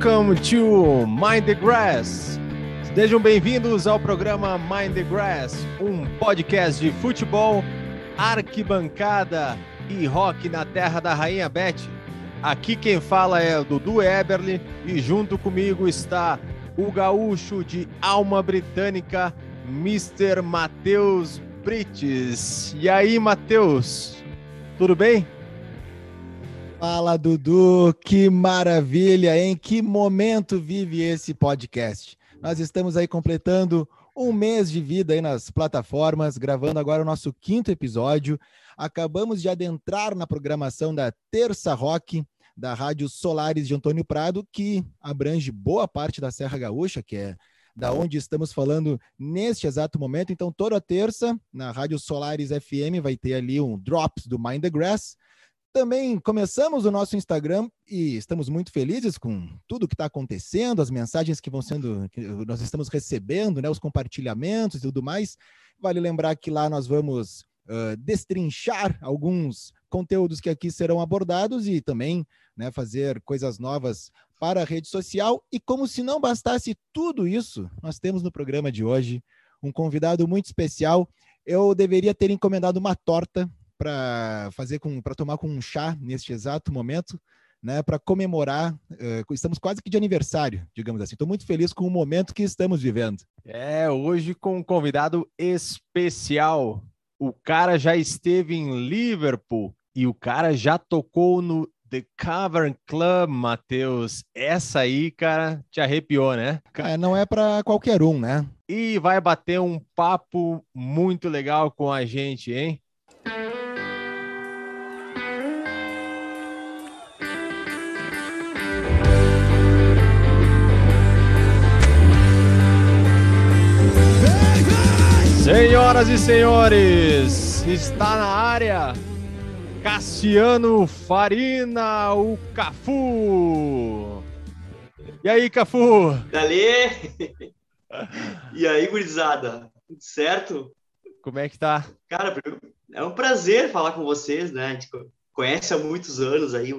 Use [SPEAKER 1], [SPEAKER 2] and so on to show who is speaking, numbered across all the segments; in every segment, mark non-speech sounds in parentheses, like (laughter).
[SPEAKER 1] Welcome to Mind the Grass. Sejam bem-vindos ao programa Mind the Grass, um podcast de futebol, arquibancada e rock na terra da Rainha Beth. Aqui quem fala é Dudu Eberly e junto comigo está o gaúcho de alma britânica, Mr. Matheus Brites. E aí, Matheus? Tudo bem?
[SPEAKER 2] Fala, Dudu, que maravilha, hein? Que momento vive esse podcast. Nós estamos aí completando um mês de vida aí nas plataformas, gravando agora o nosso quinto episódio. Acabamos de adentrar na programação da Terça Rock, da Rádio Solares de Antônio Prado, que abrange boa parte da Serra Gaúcha, que é da onde estamos falando neste exato momento. Então, toda terça, na Rádio Solares FM, vai ter ali um Drops do Mind the Grass também começamos o nosso Instagram e estamos muito felizes com tudo que está acontecendo, as mensagens que vão sendo, que nós estamos recebendo, né, os compartilhamentos e tudo mais. Vale lembrar que lá nós vamos uh, destrinchar alguns conteúdos que aqui serão abordados e também né, fazer coisas novas para a rede social. E como se não bastasse tudo isso, nós temos no programa de hoje um convidado muito especial. Eu deveria ter encomendado uma torta para fazer com para tomar com um chá neste exato momento, né, para comemorar. Uh, estamos quase que de aniversário, digamos assim. Estou muito feliz com o momento que estamos vivendo.
[SPEAKER 1] É, hoje com um convidado especial. O cara já esteve em Liverpool e o cara já tocou no The Cavern Club, Matheus. Essa aí, cara, te arrepiou, né?
[SPEAKER 2] É, não é para qualquer um, né?
[SPEAKER 1] E vai bater um papo muito legal com a gente, hein? Senhoras e senhores, está na área Cassiano Farina, o Cafu. E aí, Cafu?
[SPEAKER 3] Dali! E aí, gurizada? Tudo certo?
[SPEAKER 1] Como é que tá?
[SPEAKER 3] Cara, é um prazer falar com vocês, né? A gente conhece há muitos anos aí,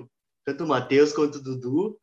[SPEAKER 3] tanto o Matheus quanto o Dudu.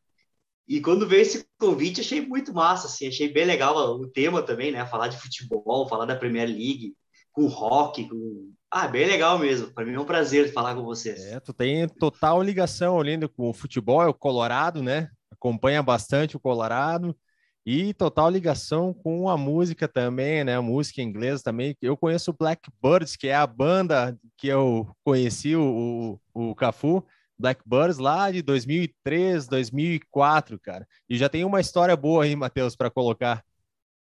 [SPEAKER 3] E quando veio esse convite, achei muito massa, assim, achei bem legal o tema também, né? Falar de futebol, falar da Premier League, com rock, com. Ah, bem legal mesmo. Para mim é um prazer falar com vocês.
[SPEAKER 1] É, tu tem total ligação olhando com o futebol, é o Colorado, né? Acompanha bastante o Colorado e total ligação com a música também, né? A música inglesa também. Eu conheço o Blackbirds, que é a banda que eu conheci o, o Cafu. Blackbirds lá de 2003, 2004, cara. E já tem uma história boa aí, Matheus, para colocar.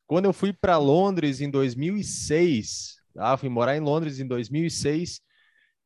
[SPEAKER 1] Quando eu fui para Londres em 2006, tá? fui morar em Londres em 2006,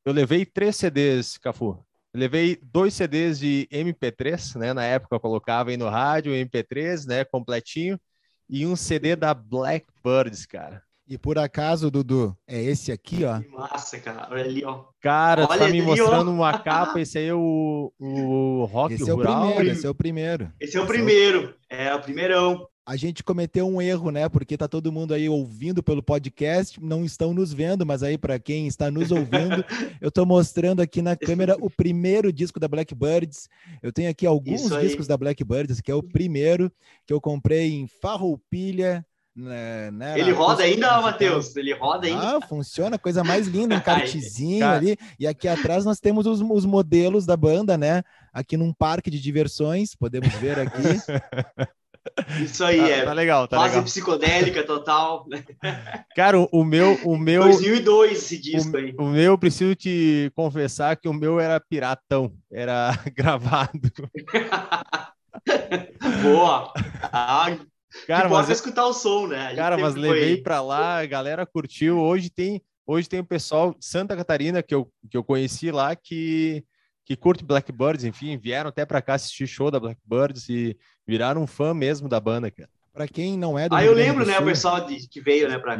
[SPEAKER 1] eu levei três CDs, Cafu. Eu levei dois CDs de MP3, né? Na época eu colocava aí no rádio MP3, né? Completinho. E um CD da Blackbirds, cara.
[SPEAKER 2] E por acaso, Dudu, é esse aqui, ó.
[SPEAKER 3] Que massa, cara. Olha ali, ó.
[SPEAKER 1] Cara, Olha tá me mostrando ó. uma (laughs) capa. Esse aí é o, o Rock
[SPEAKER 2] esse
[SPEAKER 1] Rural.
[SPEAKER 2] É o primeiro, esse é o primeiro.
[SPEAKER 3] Esse é o primeiro. É o primeirão.
[SPEAKER 2] A gente cometeu um erro, né? Porque tá todo mundo aí ouvindo pelo podcast, não estão nos vendo, mas aí para quem está nos ouvindo, (laughs) eu tô mostrando aqui na câmera o primeiro disco da Blackbirds. Eu tenho aqui alguns discos da Blackbirds, esse aqui é o primeiro que eu comprei em Farroupilha,
[SPEAKER 3] né, né, ele roda ainda, Matheus? Ele roda ainda?
[SPEAKER 2] Ah, funciona, coisa mais linda, um (laughs) kartzinho ali. E aqui atrás nós temos os, os, modelos da banda, né? Aqui num parque de diversões, podemos ver aqui. (laughs)
[SPEAKER 3] Isso aí,
[SPEAKER 1] tá,
[SPEAKER 3] é.
[SPEAKER 1] Tá legal, tá
[SPEAKER 3] fase
[SPEAKER 1] legal.
[SPEAKER 3] psicodélica total. (laughs)
[SPEAKER 1] Cara, o meu, o meu.
[SPEAKER 3] 2002 esse disco
[SPEAKER 1] o,
[SPEAKER 3] aí.
[SPEAKER 1] O meu, preciso te confessar que o meu era piratão, era gravado.
[SPEAKER 3] Boa. Ah,
[SPEAKER 1] Cara,
[SPEAKER 3] mas escutar o som, né?
[SPEAKER 1] Cara, mas levei para lá, a galera curtiu. Hoje tem, hoje tem o pessoal de Santa Catarina que eu, que eu conheci lá que que curte Blackbirds, enfim, vieram até para cá assistir show da Blackbirds e viraram um fã mesmo da banda, cara.
[SPEAKER 2] Para quem não é do
[SPEAKER 3] Ah, eu lembro, né, o pessoal de, que veio, né, para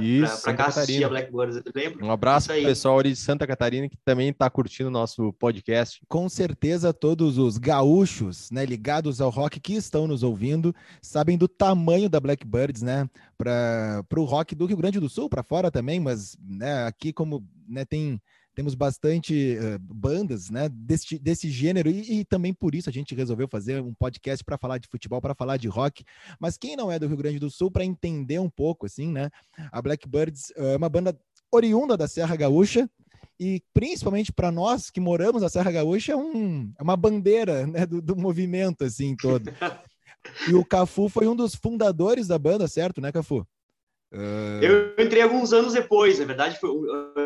[SPEAKER 3] cá assistir a Blackbirds, eu lembro.
[SPEAKER 1] Um abraço para o pessoal de Santa Catarina que também está curtindo o nosso podcast.
[SPEAKER 2] Com certeza todos os gaúchos, né, ligados ao rock que estão nos ouvindo, sabem do tamanho da Blackbirds, né, para o rock do Rio Grande do Sul, para fora também, mas, né, aqui como, né, tem temos bastante uh, bandas né, desse, desse gênero, e, e, também por isso a gente resolveu fazer um podcast para falar de futebol, para falar de rock. Mas quem não é do Rio Grande do Sul, para entender um pouco, assim, né? A Blackbirds uh, é uma banda oriunda da Serra Gaúcha, e principalmente para nós que moramos na Serra Gaúcha, é, um, é uma bandeira né, do, do movimento assim todo. E o Cafu foi um dos fundadores da banda, certo, né, Cafu?
[SPEAKER 3] Uh... Eu entrei alguns anos depois, na verdade, foi uh,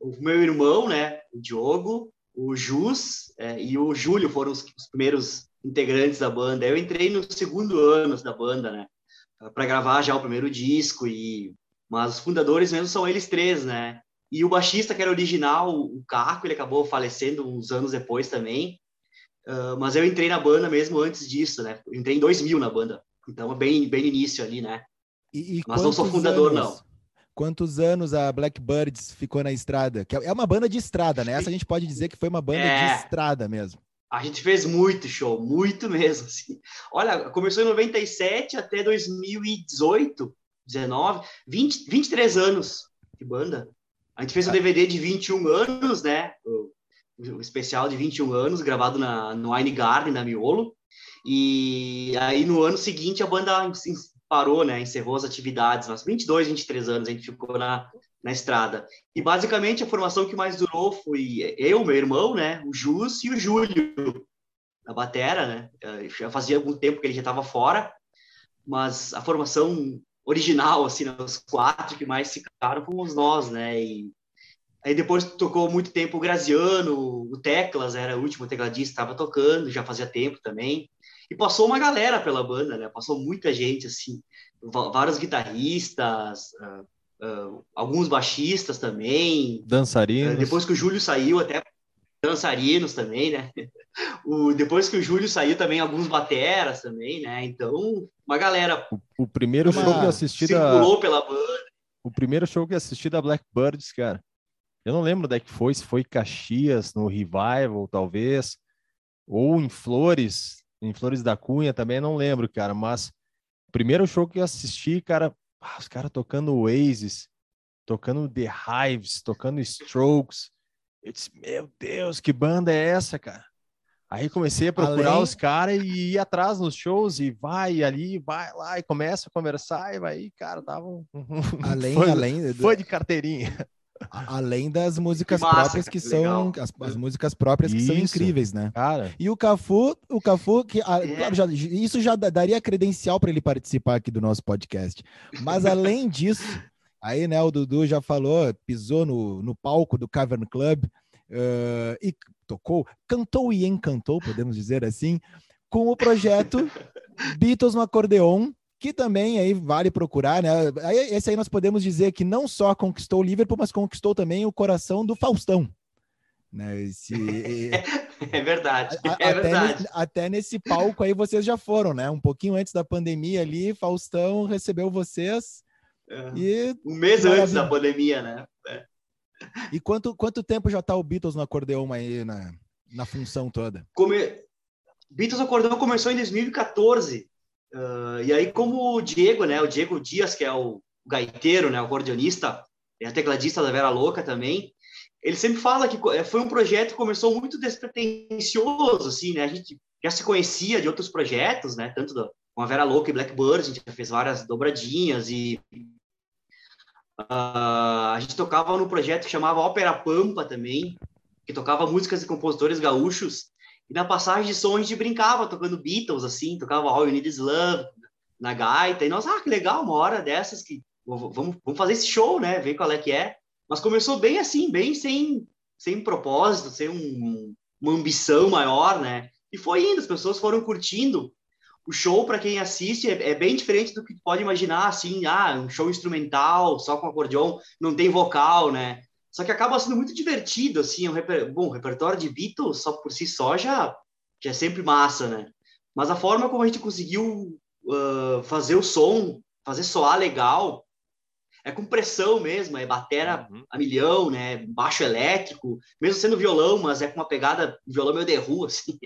[SPEAKER 3] o meu irmão, né, o Diogo, o Jus é, e o Júlio foram os, os, primeiros integrantes da banda. Eu entrei no segundo ano da banda, né, para gravar já o primeiro disco e mas os fundadores mesmo são eles três, né? E o baixista que era original, o Caco, ele acabou falecendo uns anos depois também. Uh, mas eu entrei na banda mesmo antes disso, né? Eu entrei em 2000 na banda. Então, bem, bem início ali, né?
[SPEAKER 2] E, e mas não sou fundador, anos, não. Quantos anos a Blackbirds ficou na estrada? Que é uma banda de estrada, né? Essa a gente pode dizer que foi uma banda é, de estrada mesmo.
[SPEAKER 3] A gente fez muito show, muito mesmo. Assim. Olha, começou em 97 até 2018, 19, 20, 23 anos de banda. A gente fez um DVD de 21 anos, né? O, o especial de 21 anos, gravado na, no Wine Garden, na Miolo. E aí, no ano seguinte, a banda parou, né? Encerrou as atividades. Mas 22, 23 anos a gente ficou na, na estrada. E basicamente a formação que mais durou foi eu, meu irmão, né? O Jus e o Júlio, na batera, né? Já fazia algum tempo que ele já estava fora, mas a formação original, assim, né? os quatro que mais ficaram fomos nós, né? E aí depois tocou muito tempo o Graziano, o Teclas era o último tecladista, estava tocando, já fazia tempo também. E passou uma galera pela banda, né? Passou muita gente, assim, vários guitarristas, uh, uh, alguns baixistas também.
[SPEAKER 1] Dançarinos. Uh,
[SPEAKER 3] depois que o Júlio saiu, até dançarinos também, né? (laughs) O, depois que o Júlio saiu também, alguns bateras também, né? Então, uma galera.
[SPEAKER 1] O, o primeiro show que assisti
[SPEAKER 3] circulou da... pela banda.
[SPEAKER 1] O primeiro show que assisti da Blackbirds, cara. Eu não lembro onde é que foi, se foi Caxias, no Revival, talvez, ou em Flores, em Flores da Cunha também, não lembro, cara. Mas primeiro show que eu assisti, cara, ah, os caras tocando Oasis, tocando The Hives, tocando Strokes. Eu disse, meu Deus, que banda é essa, cara? Aí comecei a procurar além... os caras e ir atrás nos shows e vai ali, vai lá e começa a conversar e vai, cara, tava um... (laughs)
[SPEAKER 2] além, foi, além
[SPEAKER 1] foi de carteirinha.
[SPEAKER 2] Além das músicas que próprias que são as, as, músicas próprias que são incríveis, né?
[SPEAKER 1] Cara.
[SPEAKER 2] E o Cafu, o Cafu que é. claro, já, isso já daria credencial para ele participar aqui do nosso podcast. Mas além (laughs) disso, aí, né, o Dudu já falou, pisou no, no palco do Cavern Club uh, e tocou, cantou e encantou, podemos dizer assim, com o projeto (laughs) Beatles no acordeon, que também aí vale procurar, né? Esse aí nós podemos dizer que não só conquistou o Liverpool, mas conquistou também o coração do Faustão. Né? Esse, (laughs)
[SPEAKER 3] é verdade,
[SPEAKER 2] a,
[SPEAKER 3] é
[SPEAKER 2] até,
[SPEAKER 3] verdade.
[SPEAKER 2] Nesse, até nesse palco aí vocês já foram, né? Um pouquinho antes da pandemia ali, Faustão recebeu vocês.
[SPEAKER 3] É. E, um mês antes da pandemia, né? É.
[SPEAKER 2] E quanto, quanto tempo já está o Beatles no acordeão aí na, na função toda?
[SPEAKER 3] Come... Beatles acordeão começou em 2014. Uh, e aí, como o Diego, né, o Diego Dias, que é o gaiteiro, né, o acordeonista, é a tecladista da Vera Louca também, ele sempre fala que eh, foi um projeto que começou muito despretensioso, assim, né, a gente já se conhecia de outros projetos, né, tanto do, com a Vera Louca e Blackbird, a gente já fez várias dobradinhas e uh, a gente tocava no projeto que chamava Ópera Pampa também, que tocava músicas de compositores gaúchos, e na passagem de som a gente brincava tocando Beatles, assim, tocava All You Need Is Love na gaita. E nós, ah, que legal, uma hora dessas que vamos, vamos fazer esse show, né? Ver qual é que é. Mas começou bem assim, bem sem, sem propósito, sem um, uma ambição maior, né? E foi indo, as pessoas foram curtindo. O show, para quem assiste, é, é, bem diferente do que pode imaginar, assim, ah, um show instrumental, só com acordeon, não tem vocal, né? Só que acaba sendo muito divertido, assim, um reper... bom, o repertório de Beatles só por si só já, já é sempre massa, né? Mas a forma como a gente conseguiu uh, fazer o som, fazer soar legal, é com pressão mesmo, é batera uhum. a milhão, né? Baixo elétrico, mesmo sendo violão, mas é com uma pegada, violão meio de rua, (laughs) assim.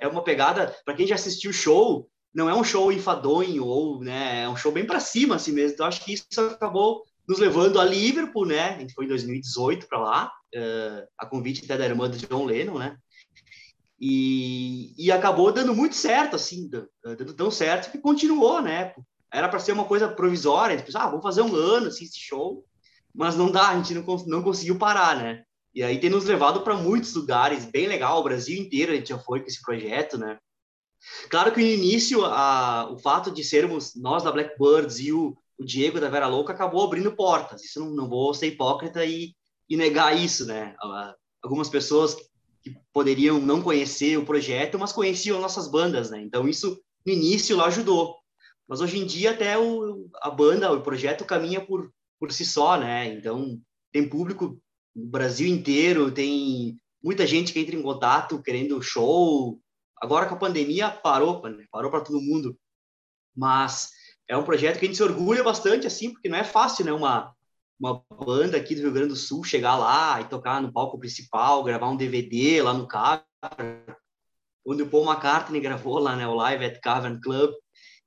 [SPEAKER 3] É uma pegada, para quem já assistiu o show, não é um show enfadonho ou, né, é um show bem para cima assim mesmo. Então acho que isso acabou nos levando a Liverpool, né? A gente foi em 2018 para lá, uh, a convite até da irmã do John Lennon, né? E, e acabou dando muito certo, assim, dando tão certo que continuou, né? Era para ser uma coisa provisória, a gente pensou, ah, vamos fazer um ano, assim, esse show, mas não dá, a gente não, não conseguiu parar, né? E aí tem nos levado para muitos lugares, bem legal, o Brasil inteiro a gente já foi com esse projeto, né? Claro que no início, a, o fato de sermos nós da Blackbirds e o, o Diego da Vera Louca acabou abrindo portas. Isso não, não vou ser hipócrita e, e negar isso, né? Algumas pessoas que poderiam não conhecer o projeto, mas conheciam nossas bandas, né? Então isso no início lá ajudou. Mas hoje em dia até o, a banda, o projeto caminha por, por si só, né? Então tem público no Brasil inteiro, tem muita gente que entra em contato querendo show. Agora com a pandemia parou, né? parou para todo mundo. Mas é um projeto que a gente se orgulha bastante, assim, porque não é fácil, né? Uma, uma banda aqui do Rio Grande do Sul chegar lá e tocar no palco principal, gravar um DVD lá no Cavern, onde o Paul McCartney gravou lá, né, o Live at Cavern Club.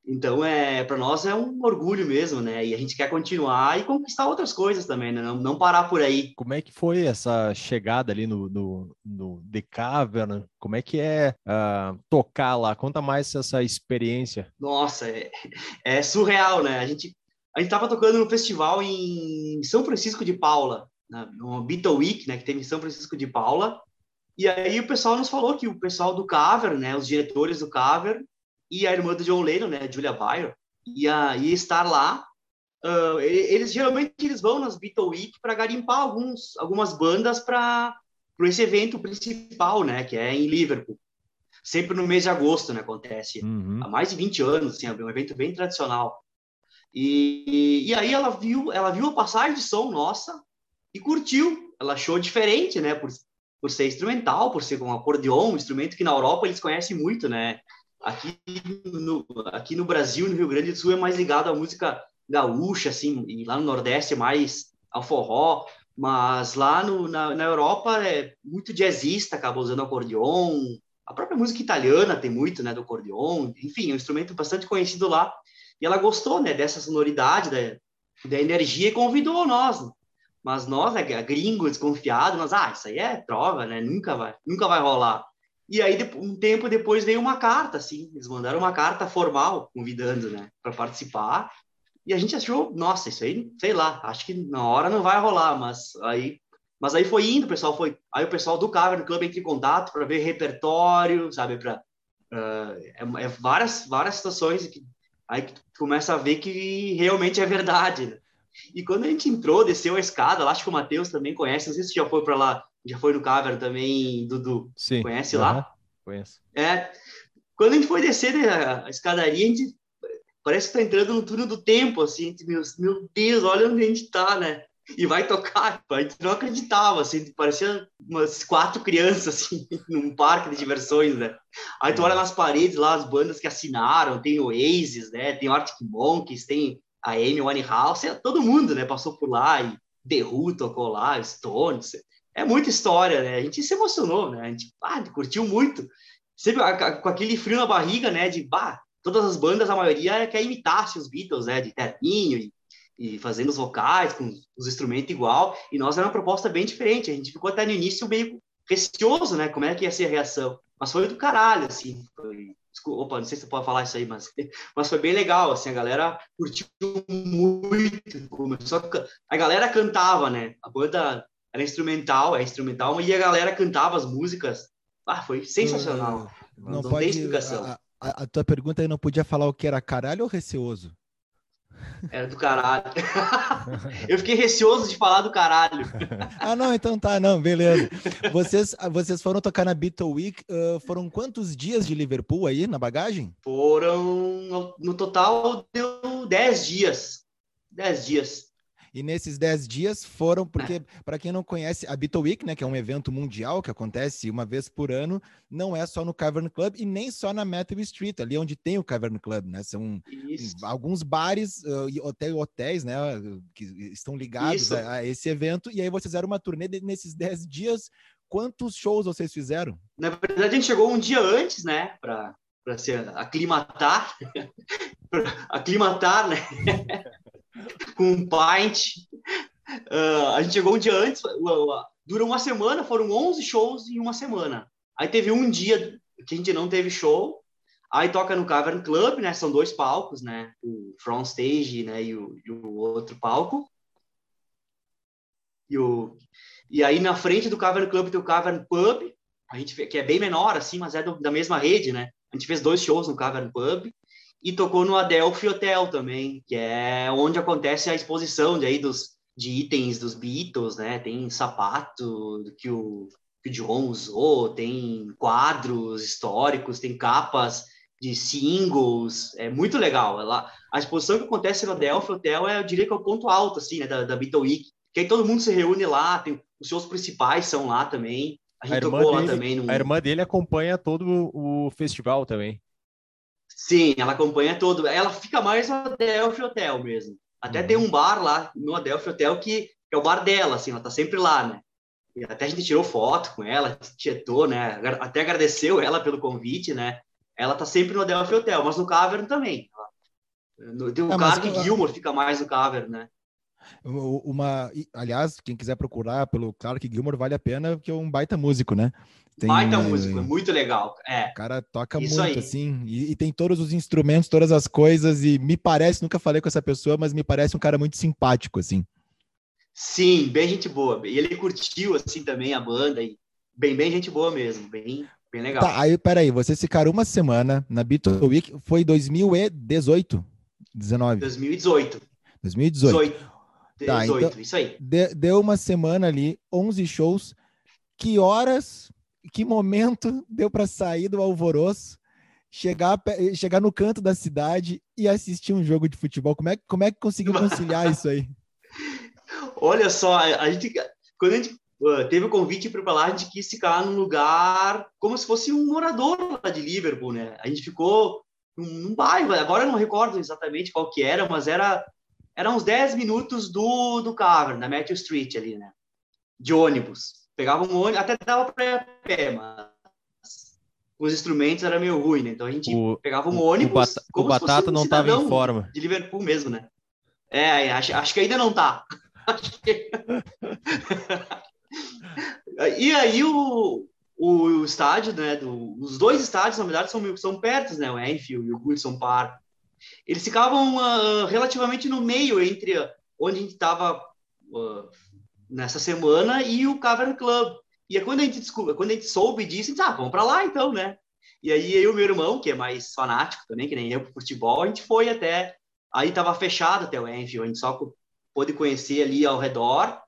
[SPEAKER 3] Então, é, para nós é um orgulho mesmo, né? E a gente quer continuar e conquistar outras coisas também, né? Não, não parar por aí.
[SPEAKER 1] Como é que foi essa chegada ali no, no, no The Cavern? Como é que é uh, tocar lá? Conta mais essa experiência.
[SPEAKER 3] Nossa, é, é surreal, né? A gente a gente estava tocando no festival em São Francisco de Paula, né, no Beatle Week, né, que teve em São Francisco de Paula. E aí o pessoal nos falou que o pessoal do Cover, né, os diretores do Cover e a irmã do John Lennon, né, Julia Bayer, ia, ia estar lá. Uh, eles geralmente eles vão nas Beatle Week para garimpar alguns, algumas bandas para esse evento principal, né, que é em Liverpool. Sempre no mês de agosto, né, acontece. Uhum. Há mais de 20 anos, assim, é um evento bem tradicional. E, e aí ela viu, ela viu a passagem de som nossa e curtiu. Ela achou diferente, né? Por, por ser instrumental, por ser com um acordeon, um instrumento que na Europa eles conhecem muito, né? Aqui no, aqui no Brasil, no Rio Grande do Sul, é mais ligado à música gaúcha, assim, e lá no Nordeste é mais ao forró, mas lá no, na, na Europa é muito jazzista, acaba usando acordeon, a própria música italiana tem muito, né, do acordeon, enfim, é um instrumento bastante conhecido lá, e ela gostou, né, dessa sonoridade, da, da energia e convidou nós. Mas nós, né, gringo, desconfiado, nós, ah, isso aí é trova, né? Nunca vai, nunca vai rolar. E aí, um tempo depois, veio uma carta, assim, eles mandaram uma carta formal, convidando, né, para participar. E a gente achou, nossa, isso aí, sei lá, acho que na hora não vai rolar, mas aí, mas aí foi indo, o pessoal foi, aí o pessoal do Cavern Club entra em contato para ver repertório, sabe, para uh, é, é, várias várias situações que Aí tu começa a ver que realmente é verdade. Né? E quando a gente entrou, desceu a escada, lá, acho que o Matheus também conhece, não sei se já foi para lá, já foi no Cavern também, Dudu.
[SPEAKER 1] Sim.
[SPEAKER 3] Conhece uhum. lá?
[SPEAKER 1] Conheço.
[SPEAKER 3] É. Quando a gente foi descer a escadaria, a gente parece que tá entrando no túnel do tempo, assim, meu, meu Deus, olha onde a gente tá, né? e vai tocar. A gente não acreditava, assim, parecia umas quatro crianças, assim, (laughs) num parque de diversões, né? Aí tu olha nas paredes lá, as bandas que assinaram, tem Oasis, né? Tem Arctic Monkeys, tem a Amy Winehouse, todo mundo, né? Passou por lá e The Who tocou lá, Stones. É muita história, né? A gente se emocionou, né? A gente, ah, curtiu muito. Sempre com aquele frio na barriga, né? De, bah, todas as bandas, a maioria quer imitar os Beatles, né? De terninho e e fazendo os vocais, com os instrumentos igual, e nós era uma proposta bem diferente. A gente ficou até no início meio receoso, né? Como é que ia ser a reação? Mas foi do caralho, assim. Foi... Desculpa, opa, não sei se você pode falar isso aí, mas, (laughs) mas foi bem legal, assim, a galera curtiu muito. Começou a... a galera cantava, né? A banda era instrumental, é instrumental, e a galera cantava as músicas. Ah, foi sensacional.
[SPEAKER 2] Não, não, não pode, tem explicação. A, a, a, tua pergunta aí não podia falar o que era caralho ou receoso?
[SPEAKER 3] Era do caralho. (laughs) eu fiquei receoso de falar do caralho. (laughs)
[SPEAKER 2] ah, não, então tá, não, beleza. Vocês, vocês foram tocar na Beatle Week, uh, foram quantos dias de Liverpool aí na bagagem?
[SPEAKER 3] Foram, no total, deu 10 dias. 10 dias.
[SPEAKER 2] E nesses 10 dias foram, porque, é. para quem não conhece, a Beatle Week, né, que é um evento mundial que acontece uma vez por ano, não é só no Cavern Club e nem só na Matthew Street, ali onde tem o Cavern Club, né? São Isso. alguns bares uh, e hotel, hotéis, né, que estão ligados a, a, esse evento. E aí vocês fizeram uma turnê de, nesses 10 dias. Quantos shows vocês fizeram?
[SPEAKER 3] Na verdade, a gente chegou um dia antes, né, para se aclimatar, (laughs) aclimatar, né? Com um pint. uh, a gente chegou um dia antes, durou uma semana, foram 11 shows em uma semana. Aí teve um dia que a gente não teve show, aí toca no Cavern Club, né? São dois palcos, né? O front stage, né? E o, e o outro palco. E, o, e aí na frente do Cavern Club tem o Cavern Pub, a gente que é bem menor assim, mas é do, da mesma rede, né? A gente fez dois shows no Cavern Pub e tocou no Adelphi Hotel também, que é onde acontece a exposição de aí dos de itens dos Beatles, né? Tem sapato que o, que o John usou, tem quadros históricos, tem capas de singles, é muito legal. Ela, a exposição que acontece no Adelphi Hotel é, eu diria que é o ponto alto, assim, né, da, da Beatle Week, que aí todo mundo se reúne lá, tem, os shows principais são lá também, a gente a tocou
[SPEAKER 1] dele,
[SPEAKER 3] lá também.
[SPEAKER 1] A irmã dele acompanha todo o festival também.
[SPEAKER 3] Sim, ela acompanha todo, ela fica mais no Adelphi Hotel mesmo. Até uhum. tem um bar lá no Adelphi Hotel que, que, é o bar dela, assim, ela tá sempre lá, né? E até a gente tirou foto com ela, tietou, né? Até agradeceu ela pelo convite, né? ela tá sempre no Adelphi Hotel, mas no Cavern também. Tem o ah, Clark mas... Gilmore fica mais no Cavern, né?
[SPEAKER 2] Uma, aliás, quem quiser procurar pelo Clark Gilmore vale a pena, porque é um baita músico, né?
[SPEAKER 3] Tem, baita músico, é muito legal. É.
[SPEAKER 2] O cara toca Isso muito, aí. assim, e, e, tem todos os instrumentos, todas as coisas, e me parece, nunca falei com essa pessoa, mas me parece um cara muito simpático, assim.
[SPEAKER 3] Sim, bem gente boa. E ele curtiu, assim, também a banda, e bem, bem gente boa mesmo, bem, Bem legal. Tá,
[SPEAKER 2] aí, peraí, vocês ficaram uma semana na Beatle Week, foi 2018? 19?
[SPEAKER 3] 2018.
[SPEAKER 2] 2018. 18.
[SPEAKER 3] Tá, 18, então, isso aí.
[SPEAKER 2] deu uma semana ali, 11 shows. Que horas, que momento deu para sair do alvoroço, chegar, chegar no canto da cidade e assistir um jogo de futebol? Como é, como é que conseguiu (laughs) conciliar isso aí?
[SPEAKER 3] Olha só, a gente, quando a gente teve o convite para lá, a gente quis ficar num lugar como se fosse um morador lá de Liverpool, né? A gente ficou num, num bairro, agora eu não recordo exatamente qual que era, mas era, era uns 10 minutos do, do Cavern, da Matthew Street ali, né? De ônibus. Pegava um ônibus, até dava para ir a pé, mas os instrumentos era meio ruim, né? Então a gente o, pegava um ônibus.
[SPEAKER 1] O, o Batata um não estava em forma.
[SPEAKER 3] De Liverpool mesmo, né? É, acho, acho que ainda não tá. (laughs) (laughs) E aí o, o, estádio, né, do, os dois estádios, na verdade, são, são perto, né, o Enfield e o Goodson Park. Eles ficavam uh, relativamente no meio entre onde a gente estava uh, nessa semana e o Cavern Club. E quando a gente descobriu, quando a gente soube disso, a gente disse, ah, vamos para lá então, né? E aí eu e o meu irmão, que é mais fanático também, que nem eu pro futebol, a gente foi até aí estava fechado até o Enfield, a gente só pôde conhecer ali ao redor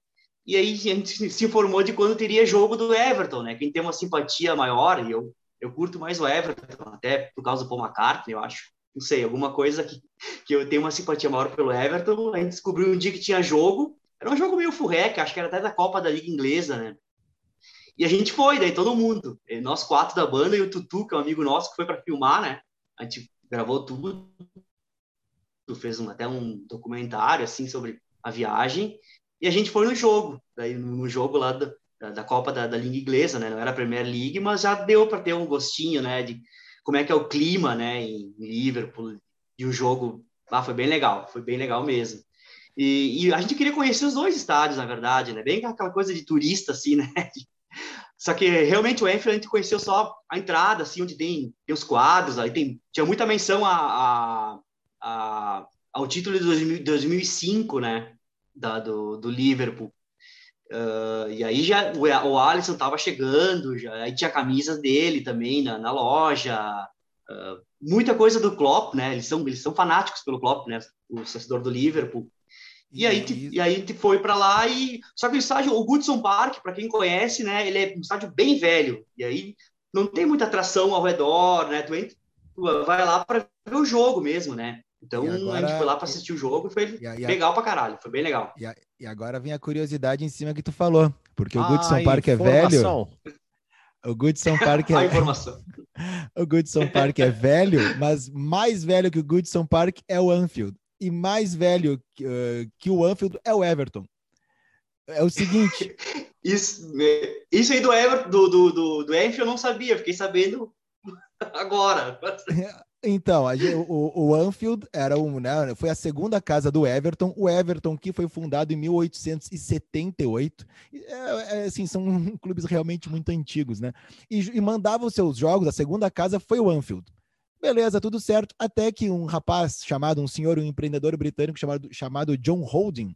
[SPEAKER 3] e aí a gente se informou de quando teria jogo do Everton, né? Quem tem uma simpatia maior, e eu, eu curto mais o Everton, até por causa do Paul McCartney, eu acho. Não sei, alguma coisa que, que eu tenho uma simpatia maior pelo Everton. A gente descobriu um dia que tinha jogo. Era um jogo meio furreca, acho que era até da Copa da Liga Inglesa, né? E a gente foi, daí todo mundo. Nós quatro da banda e o Tutu, que é um amigo nosso, que foi para filmar, né? A gente gravou tudo. Fez um, até um documentário, assim, sobre a viagem. E a gente foi no jogo, daí no jogo lá da, da Copa da, da Liga Inglesa, né? Não era a Premier League, mas já deu para ter um gostinho, né? De como é que é o clima, né? Em Liverpool, de um jogo. Ah, foi bem legal, foi bem legal mesmo. E, e, a gente queria conhecer os dois estádios, na verdade, né? Bem aquela coisa de turista, assim, né? (laughs) Só que realmente o Enfield a gente conheceu só a entrada, assim, onde tem, tem os quadros, aí tem, tinha muita menção a, a, a ao título de 2000, 2005, né? da, do, do Liverpool. Uh, e aí já o, o Alisson estava chegando, já, aí tinha camisas dele também na, na loja, uh, muita coisa do Klopp, né? Eles são, eles são fanáticos pelo Klopp, né? O torcedor do Liverpool. E aí, e aí a gente foi para lá e só que o estádio, o Goodson Park, para quem conhece, né? Ele é um estádio bem velho e aí não tem muita atração ao redor, né? Tu, entra, tu vai lá para ver o jogo mesmo, né? Então agora... a gente foi lá para assistir o jogo e foi e e legal para caralho, foi bem legal.
[SPEAKER 2] E, a, e, agora vem a curiosidade em cima que tu falou, porque o ah, Goodson Park é velho. O Goodson Park é. (laughs)
[SPEAKER 3] a informação. (laughs)
[SPEAKER 2] o Goodson Park é velho, mas mais velho que o Goodson Park é o Anfield. E mais velho que, uh, que o Anfield é o Everton. É o seguinte. (laughs)
[SPEAKER 3] isso, isso aí do Everton, do, do, do, do Anfield eu não sabia, fiquei sabendo (laughs) agora. (laughs)
[SPEAKER 2] Então, o, o, Anfield era um, né, foi a segunda casa do Everton. O Everton, que foi fundado em 1878. É, é, assim, são clubes realmente muito antigos, né? E, e mandava os seus jogos, a segunda casa foi o Anfield. Beleza, tudo certo. Até que um rapaz chamado, um senhor, um empreendedor britânico chamado, chamado John Holding,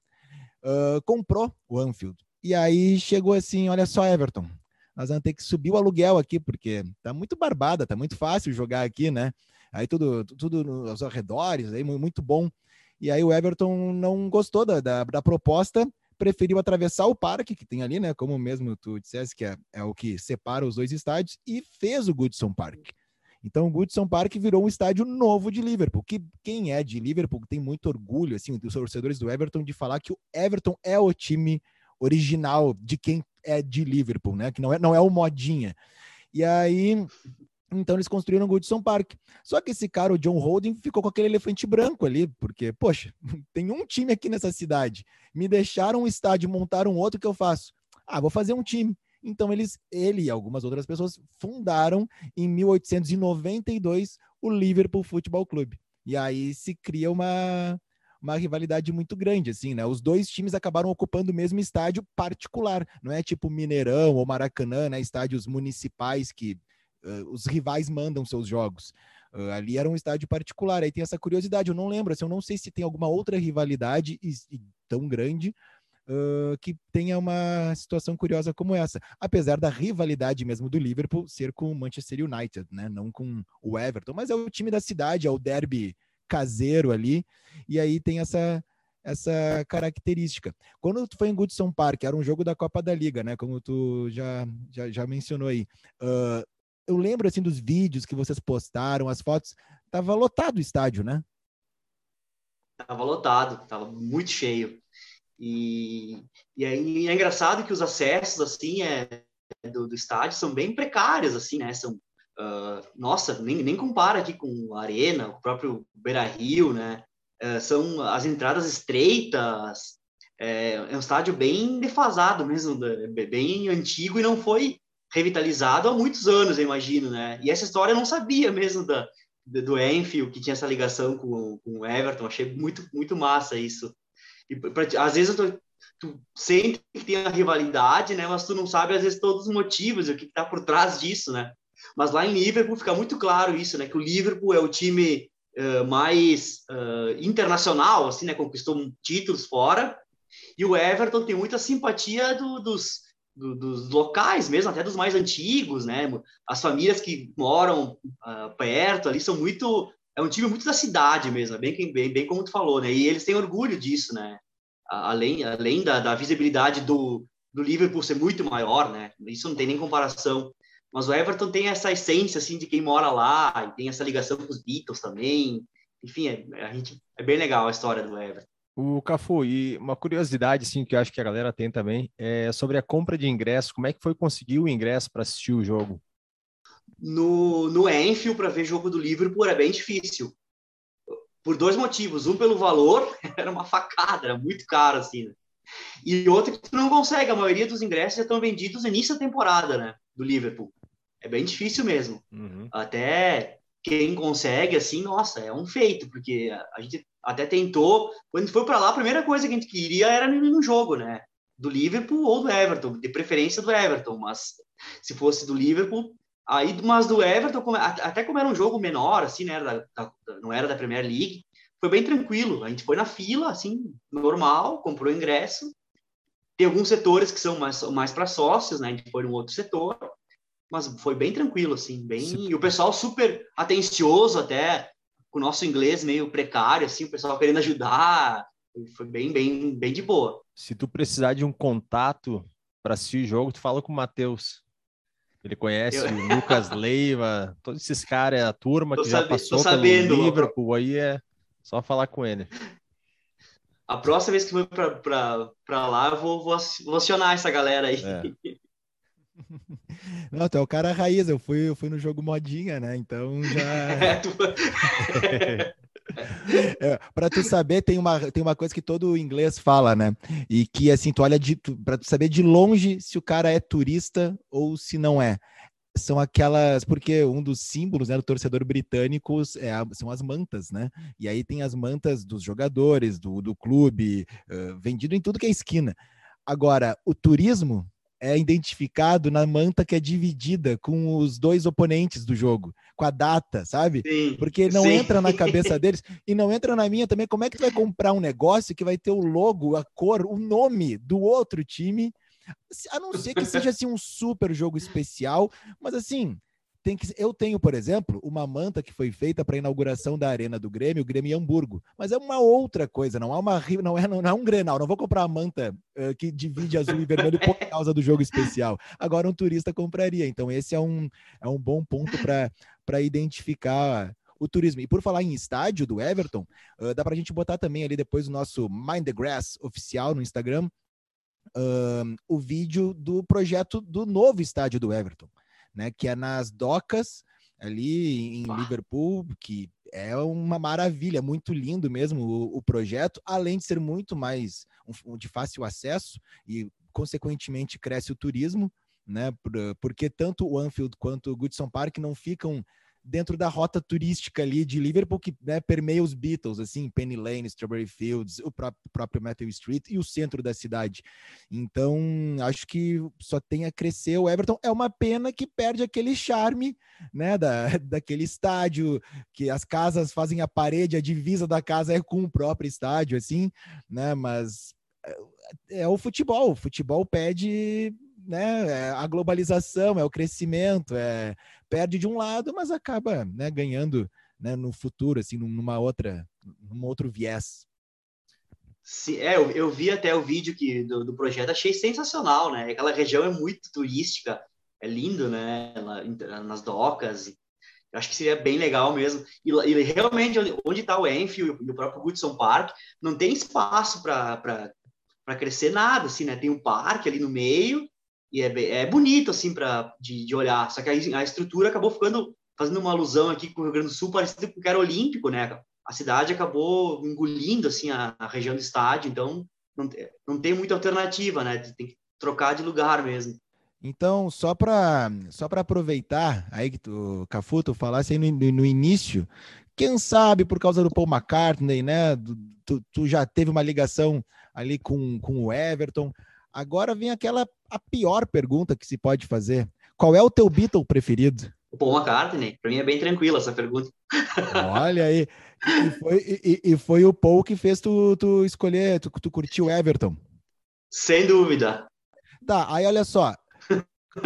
[SPEAKER 2] uh, comprou o Anfield. E aí chegou assim: olha só, Everton, nós vamos ter que subir o aluguel aqui, porque tá muito barbada, tá muito fácil jogar aqui, né? Aí tudo, tudo aos arredores, aí muito bom. E aí o Everton não gostou da, da, da proposta, preferiu atravessar o parque que tem ali, né? Como mesmo tu disseste que é, é o que separa os dois estádios, e fez o Goodson Park. Então o Goodson Park virou um estádio novo de Liverpool, que quem é de Liverpool tem muito orgulho, assim, dos torcedores do Everton, de falar que o Everton é o time original de quem é de Liverpool, né? Que não é, não é o modinha. E aí, então eles construíram o Goodson Park. Só que esse cara, o John Holding, ficou com aquele elefante branco ali, porque, poxa, (laughs) tem um time aqui nessa cidade. Me deixaram um estádio, montaram outro, que eu faço? Ah, vou fazer um time. Então eles, ele e algumas outras pessoas fundaram em 1892 o Liverpool Football Club. E aí se cria uma uma rivalidade muito grande, assim, né? Os dois times acabaram ocupando o mesmo estádio particular, não é tipo Mineirão ou Maracanã, né? Estádios municipais que uh, os rivais mandam seus jogos. Uh, ali era um estádio particular. Aí tem essa curiosidade, eu não lembro, assim, eu não sei se tem alguma outra rivalidade e, e tão grande uh, que tenha uma situação curiosa como essa. Apesar da rivalidade mesmo do Liverpool ser com o Manchester United, né? Não com o Everton, mas é o time da cidade, é o derby caseiro ali. E aí tem essa essa característica. Quando tu foi em Goodson Park, era um jogo da Copa da Liga, né? Como tu já, já, já mencionou aí. Uh, eu lembro assim dos vídeos que vocês postaram, as fotos, tava lotado o estádio, né?
[SPEAKER 3] Tava lotado, tava muito cheio. E, e aí é engraçado que os acessos assim é do, do estádio são bem precários assim, né? São uh, nossa, nem, nem compara aqui com a Arena, o próprio Beira Rio, né? Uh, são as entradas estreitas, é, é, um estádio bem defasado mesmo, bem antigo e não foi revitalizado há muitos anos, eu imagino, né? E essa história eu não sabia mesmo da, do Enfield, que tinha essa ligação com, com o Everton, achei muito, muito massa isso. E pra, às vezes tô, tu sente que tem a rivalidade, né? Mas tu não sabe, às vezes, todos os motivos, o que está por trás disso, né? Mas lá em Liverpool fica muito claro isso, né? Que o Liverpool é o time uh, mais uh, internacional, assim, né? Conquistou títulos fora. E o Everton tem muita simpatia do, dos, do, dos locais mesmo, até dos mais antigos, né? As famílias que moram uh, perto ali são muito... É um time muito da cidade mesmo, bem, bem, bem como tu falou, né? E eles têm orgulho disso, né? Além, além da, da visibilidade do, do Liverpool ser muito maior, né? Isso não tem nem comparação. Mas o Everton tem essa essência, assim, de quem mora lá, e tem essa ligação com os Beatles também. Enfim, é, a gente, é bem legal a história do Everton.
[SPEAKER 1] O Cafu, e uma curiosidade, assim, que eu acho que a galera tem também, é sobre a compra de ingresso. Como é que foi conseguir o ingresso para assistir o jogo?
[SPEAKER 3] No, no Enfield, para ver jogo do Liverpool, era bem difícil. Por dois motivos. Um, pelo valor, (laughs) era uma facada, era muito caro, assim, né? E outro que tu não consegue, a maioria dos ingressos já estão vendidos no início da temporada, né? Do Liverpool. É bem difícil mesmo. Uhum. Até quem consegue, assim, nossa, é um feito, porque a, gente até tentou. Quando foi para lá, a primeira coisa que a gente queria era no jogo, né? Do Liverpool ou do Everton, de preferência do Everton, mas se fosse do Liverpool, aí, mas do Everton, até como era um jogo menor, assim, né? Da, da, não era da Premier League, foi bem tranquilo. A gente foi na fila, assim, normal, comprou ingresso. Tem alguns setores que são mais, mais para sócios, né? A gente foi num outro setor mas foi bem tranquilo, assim, bem. E o pessoal super atencioso até, com o nosso inglês meio precário, assim, o pessoal querendo ajudar. Foi bem, bem, bem de boa.
[SPEAKER 1] Se tu precisar de um contato para assistir o jogo, tu fala com o Matheus. Ele conhece eu... o (laughs) Lucas Leiva, todos esses caras, a turma tô que já passou sabendo, pelo Liverpool, aí é só falar com ele.
[SPEAKER 3] A próxima vez que for para lá, eu vou, vou, acionar essa galera aí. É.
[SPEAKER 2] Não, tu é o cara raiz, eu fui, eu fui no jogo modinha, né? Então já. (laughs) é, (laughs) (laughs) para tu saber, tem uma, tem uma coisa que todo inglês fala, né? E que assim, tu olha de para tu saber de longe se o cara é turista ou se não é. são aquelas, porque um dos símbolos né, do torcedor britânico é a, são as mantas, né? E aí tem as mantas dos jogadores, do, do clube, uh, vendido em tudo que é esquina. Agora, o turismo é identificado na manta que é dividida com os dois oponentes do jogo, com a data, sabe? Sim, Porque não sim. entra na cabeça (laughs) deles e não entra na minha também. Como é que tu vai comprar um negócio que vai ter o logo, a cor, o nome do outro time? A não ser que seja assim um super jogo especial, mas assim, tem que eu tenho, por exemplo, uma manta que foi feita para a inauguração da arena do Grêmio, o Grêmio Hamburgo, mas é uma outra coisa, não é uma não é não é um Grenal, não vou comprar uma manta uh, que divide azul e vermelho por causa do jogo especial. Agora um turista compraria, então esse é um é um bom ponto para para identificar o turismo. E por falar em estádio do Everton, uh, dá para a gente botar também ali depois o nosso Mind the Grass oficial no Instagram, uh, o vídeo do projeto do novo estádio do Everton, né? Que é nas docas ali em Liverpool, que é uma maravilha, muito lindo mesmo o, o projeto, além de ser muito mais um, de fácil acesso e consequentemente cresce o turismo, né? Porque tanto o Anfield quanto o Goodson Park não ficam dentro da rota turística ali de Liverpool, que né, permeia os Beatles, assim, Penny Lane, Strawberry Fields, o próprio, próprio Matthew Street e o centro da cidade. Então, acho que só tem a crescer. O Everton é uma pena que perde aquele charme, né, da, (laughs) daquele estádio, que as casas fazem a parede, a divisa da casa é com o próprio estádio, assim, né, mas é, é o futebol. O futebol pede né, é a globalização, é o crescimento, é perde de um lado, mas acaba né, ganhando né, no futuro, assim, numa outra, num outro viés.
[SPEAKER 3] É, eu, eu, vi até o vídeo que, do, do, projeto, achei sensacional, né? Aquela região é muito turística, é lindo, né? Lá, nas docas, eu acho que seria bem legal mesmo. E, e realmente, onde está o Enfield e o próprio Goodson Park, não tem espaço para crescer nada, assim, né? Tem um parque ali no meio, e é, é bonito, assim, pra, de, de olhar. Só que a, a estrutura acabou ficando, fazendo uma alusão aqui com o Rio Grande do Sul, parecido com o que era olímpico, né? A cidade acabou engolindo, assim, a, a região do estádio, então não, não tem muita alternativa, né? Tem que trocar de lugar mesmo.
[SPEAKER 2] Então, só para só aproveitar aí que tu, Cafu, tu falasse aí no, no, início, quem sabe por causa do Paul McCartney, né? Tu, tu já teve uma ligação ali com, com o Everton. Agora vem aquela a pior pergunta que se pode fazer. Qual é o teu Beatle preferido?
[SPEAKER 3] O Paul McCartney. Para mim é bem tranquila essa pergunta.
[SPEAKER 2] Olha aí. E foi, e, e foi o Paul que fez tu, tu escolher, tu, tu curtiu Everton.
[SPEAKER 3] Sem dúvida.
[SPEAKER 2] Tá, aí olha só.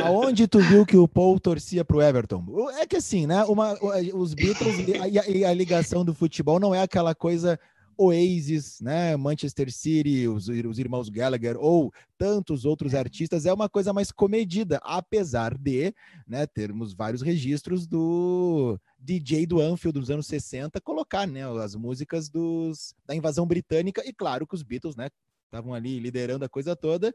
[SPEAKER 2] Aonde tu viu que o Paul torcia pro Everton? É que assim, né? Uma, os Beatles e a, e a ligação do futebol não é aquela coisa Oasis, né, Manchester City, os, os, irmãos Gallagher ou tantos outros artistas, é uma coisa mais comedida, apesar de né, termos vários registros do DJ do Anfield dos anos 60 colocar né, as músicas dos, da invasão britânica, e claro que os Beatles né, estavam ali liderando a coisa toda,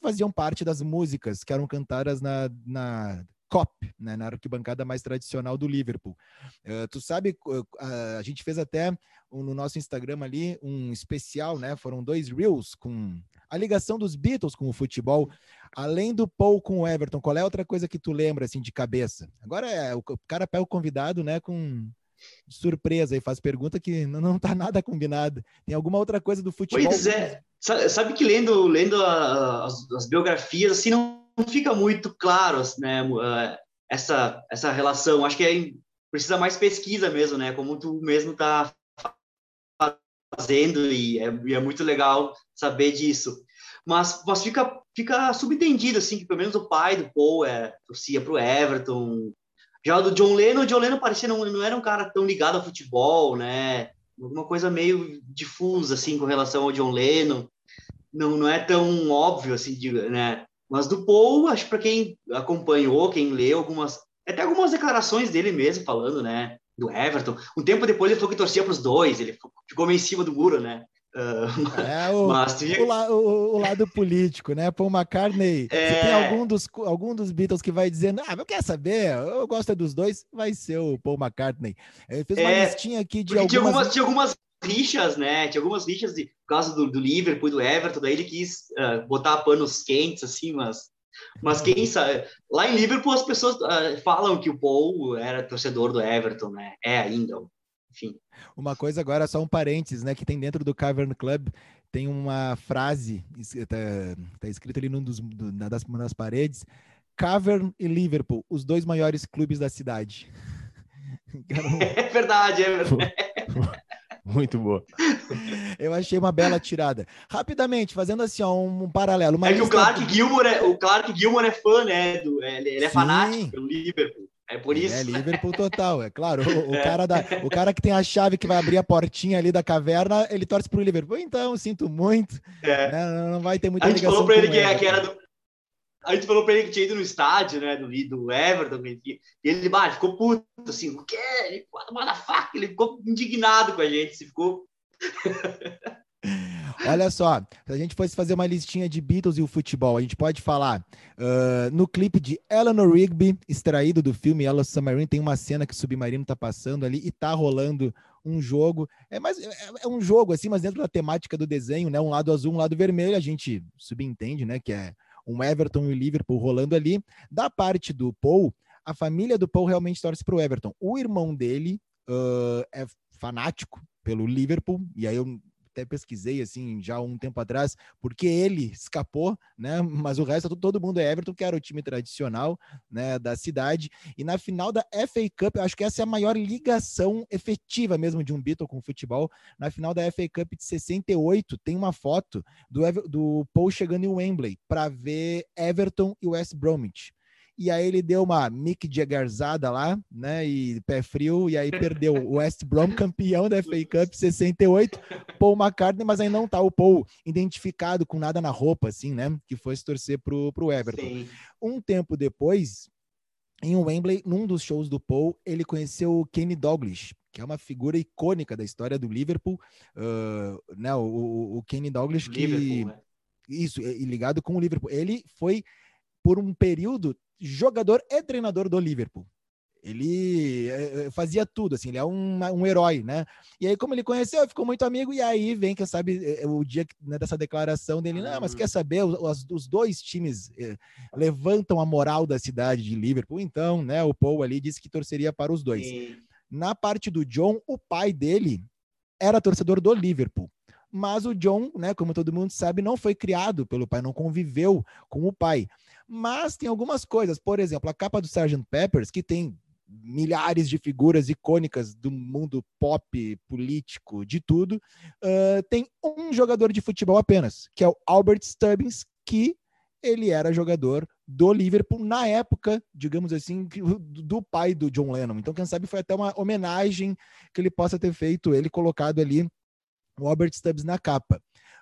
[SPEAKER 2] faziam parte das músicas que eram cantadas na, na COP, né, na arquibancada mais tradicional do Liverpool. Uh, tu sabe, uh, a gente fez até um, no nosso Instagram ali um especial, né? Foram dois reels com a ligação dos Beatles com o futebol. Além do Paul com o Everton, qual é outra coisa que tu lembra assim de cabeça? Agora é o cara pega o convidado, né, com surpresa e faz pergunta que não, não tá (laughs) nada combinada. Tem alguma outra coisa do futebol?
[SPEAKER 3] Pois é. Sabe que lendo, lendo as, as biografias, assim, não fica muito claro, né, eh, essa, essa relação. Acho que é, precisa mais pesquisa mesmo, né, como tu mesmo tá fazendo e é, e é muito legal saber disso. Mas, mas fica, fica subentendido, assim, que pelo menos o pai do Paul é, torcia pro Everton. Já do John Lennon, o John Lennon parecia não, não era um cara tão ligado ao futebol, né? Alguma coisa meio difusa, assim, com relação ao John Lennon. Não, não é tão óbvio, assim, de, né? Mas do Paul, acho para quem acompanhou, quem leu algumas, até algumas declarações dele mesmo falando, né, do Everton. Um tempo depois ele falou que torcia para os dois, ele ficou meio em cima do muro, né?
[SPEAKER 2] Uh, é o, mas, o, o, o, lado político, né? Paul McCartney. É... Se tem algum dos, algum dos Beatles que vai dizer, ah, eu quero saber, eu gosto dos dois, vai ser o Paul McCartney. Ele fez uma é... listinha aqui de algumas...
[SPEAKER 3] Tinha algumas, tinha algumas rixas, né? Tinha algumas rixas de, por causa do, do Liverpool e do Everton, daí ele quis uh, botar panos quentes, assim, mas Mas quem sabe, lá em Liverpool as pessoas uh, falam que o Paul era torcedor do Everton, né? É ainda, enfim.
[SPEAKER 2] Uma coisa agora, só um parênteses, né? Que tem dentro do Cavern Club, tem uma frase, tá, tá escrito ali num dos, do, das, das paredes, Cavern e Liverpool, os dois maiores clubes da cidade. (laughs) (laughs)
[SPEAKER 3] É verdade, é verdade. (laughs) (laughs)
[SPEAKER 1] Muito boa.
[SPEAKER 2] Eu achei uma bela tirada. Rapidamente, fazendo assim, ó, um, paralelo.
[SPEAKER 3] é que o Clark, Gilmore é, o Clark Gilmore é fã, né? Do, é, ele é Sim. fanático pelo Liverpool. É por isso.
[SPEAKER 2] É Liverpool total, é claro. O, o (laughs) é. cara da, o cara que tem a chave que vai abrir a portinha ali da caverna, ele torce pro Liverpool. Então, sinto muito. É. Né? Não vai ter muita
[SPEAKER 3] A gente falou para ele que, que, era do, a gente falou pra ele que tinha ido no estádio, né, do, do Everton, e ele, bah, ficou puto, assim, o quê? Ele, motherfucker, ele ficou indignado com a gente, se ficou... (laughs)
[SPEAKER 2] Olha só, se a gente fosse fazer uma listinha de Beatles e o futebol, a gente pode falar uh, no clipe de Eleanor Rigby, extraído do filme Yellow Submarine, tem uma cena que o submarino tá passando ali e tá rolando um jogo. É, mais, é, é, um jogo, assim, mas dentro da temática do desenho, né? Um lado azul, um lado vermelho, a gente subentende, né? Que é um Everton e o Liverpool rolando ali. Da parte do Paul, a família do Paul realmente torce para o Everton. O irmão dele uh, é fanático pelo Liverpool, e aí eu até pesquisei assim já um tempo atrás, porque ele escapou, né? (laughs) Mas o resto todo mundo é Everton, que era o time tradicional, né, da cidade. E na final da FA Cup, eu acho que essa é a maior ligação efetiva mesmo de um Beatle com o futebol. Na final da FA Cup de 68, tem uma foto do, do Paul chegando em Wembley para ver Everton e West Bromwich e aí ele deu uma Mick Jaggerzada lá, né, e pé frio, e aí perdeu o West Brom, campeão da FA Cup 68, Paul McCartney, mas aí não tá o Paul identificado com nada na roupa, assim, né, que foi se torcer pro, pro Everton. Sim. Um tempo depois, em Wembley, num dos shows do Paul, ele conheceu o Kenny Douglas, que é uma figura icônica da história do Liverpool, uh, né, o, o Kenny Douglas que... Liverpool, né? Isso, e ligado com o Liverpool. Ele foi por um período jogador e treinador do Liverpool. Ele é, é, fazia tudo, assim, ele é um, um herói, né? E aí, como ele conheceu, ficou muito amigo, e aí vem, quem sabe, é, o dia né, dessa declaração dele, não, mas quer uhum. saber, os, os dois times eh, levantam a moral da cidade de Liverpool, então, né, o Paul ali disse que torceria para os dois. Sim. Na parte do John, o pai dele era torcedor do Liverpool mas o John, né, como todo mundo sabe, não foi criado pelo pai, não conviveu com o pai. Mas tem algumas coisas, por exemplo, a capa do Sgt. Peppers, que tem milhares de figuras icônicas do mundo pop, político, de tudo, uh, tem um jogador de futebol apenas, que é o Albert Stubbins, que ele era jogador do Liverpool na época, digamos assim, do pai do John Lennon. Então, quem sabe foi até uma homenagem que ele possa ter feito, ele colocado ali o Albert Stubbs na capa.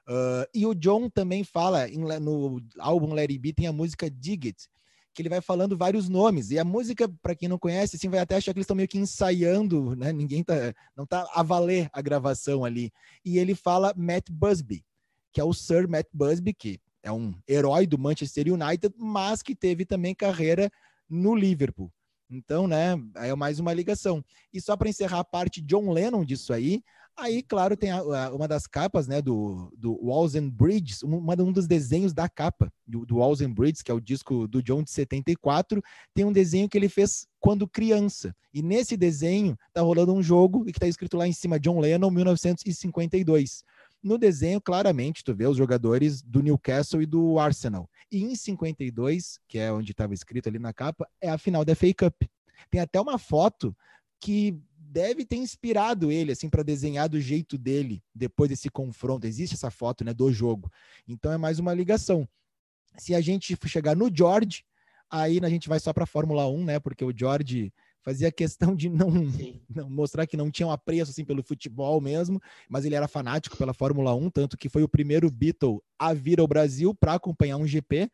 [SPEAKER 2] Uh, e o John também fala, em, no álbum It Be, tem a música Dig It, que ele vai falando vários nomes. E a música, para quem não conhece, assim, vai até achar que eles estão meio que ensaiando, né? Ninguém tá, não tá a valer a gravação ali. E ele fala Matt Busby, que é o Sir Matt Busby, que é um herói do Manchester United, mas que teve também carreira no Liverpool. Então, né, é mais uma ligação. E só para encerrar a parte John Lennon disso aí, Aí, claro, tem a, a, uma das capas, né, do, do Walls and Bridges, uma, um dos desenhos da capa do, do Walls and Bridges, que é o disco do John de 74, tem um desenho que ele fez quando criança. E nesse desenho tá rolando um jogo e que tá escrito lá em cima John Lennon 1952. No desenho, claramente, tu vê os jogadores do Newcastle e do Arsenal. E em 52, que é onde estava escrito ali na capa, é a final da FA Cup. Tem até uma foto que deve ter inspirado ele assim para desenhar do jeito dele depois desse confronto. Existe essa foto, né, do jogo. Então é mais uma ligação. Se a gente chegar no George, aí a gente vai só para a Fórmula 1, né? Porque o George fazia questão de não, (laughs) não, mostrar que não tinha um apreço assim pelo futebol mesmo, mas ele era fanático pela Fórmula 1, tanto que foi o primeiro Beatle a vir ao Brasil para acompanhar um GP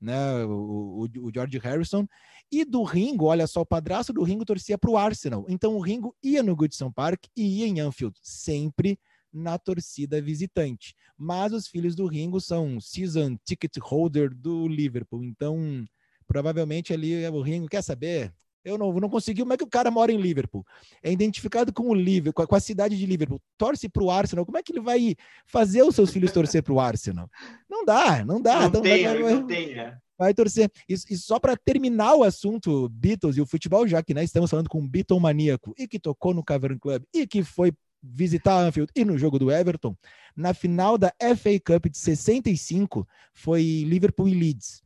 [SPEAKER 2] né, o, o, George Harrison. E do Ringo, olha só, o padrasto do Ringo torcia para o Arsenal. Então o Ringo ia no Goodson Park e ia em Anfield, sempre na torcida visitante. Mas os filhos do Ringo são season ticket holder do Liverpool. Então, provavelmente ali o Ringo quer saber. Eu não, não consegui. Como é que o cara mora em Liverpool? É identificado com o Liverpool, com a cidade de Liverpool. Torce para o Arsenal. Como é que ele vai fazer os seus filhos torcer para o Arsenal? Não dá, não dá.
[SPEAKER 3] Não, tem, não, não tem, né?
[SPEAKER 2] Vai torcer. E, e só para terminar o assunto Beatles e o futebol, já que né, estamos falando com um Beatle maníaco e que tocou no Cavern Club e que foi visitar Anfield e no jogo do Everton, na final da FA Cup de 65 foi Liverpool e Leeds.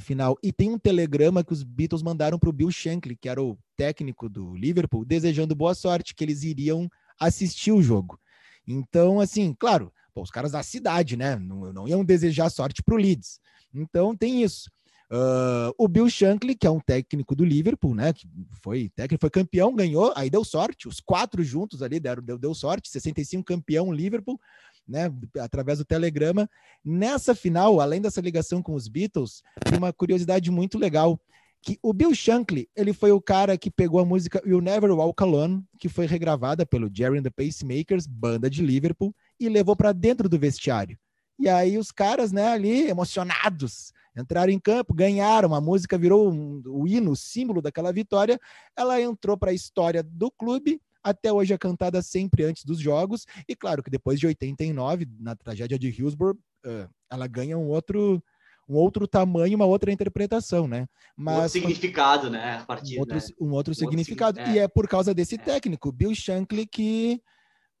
[SPEAKER 2] Final. E tem um telegrama que os Beatles mandaram para o Bill Shankly, que era o técnico do Liverpool, desejando boa sorte, que eles iriam assistir o jogo. Então, assim, claro, pô, os caras da cidade, né? Não, não iam desejar sorte para o Leeds. Então tem isso. Uh, o Bill Shankly, que é um técnico do Liverpool, né? Que foi técnico, foi campeão, ganhou, aí deu sorte. Os quatro juntos ali deram, deu, deu sorte. 65 campeão Liverpool, né? Através do telegrama. Nessa final, além dessa ligação com os Beatles, tem uma curiosidade muito legal que o Bill Shankly, ele foi o cara que pegou a música You Never Walk Alone, que foi regravada pelo Jerry and the Pacemakers, banda de Liverpool, e levou para dentro do vestiário. E aí os caras, né, ali emocionados, entraram em campo, ganharam, a música virou um, o hino, o símbolo daquela vitória. Ela entrou para a história do clube, até hoje é cantada sempre antes dos jogos, e claro que depois de 89, na tragédia de Hillsborough, ela ganha um outro um outro tamanho, uma outra interpretação, né?
[SPEAKER 3] Mas um outro significado, né? A
[SPEAKER 2] partir, um outro, né? um outro significado. Outro, é. E é por causa desse é. técnico, Bill Shankly, que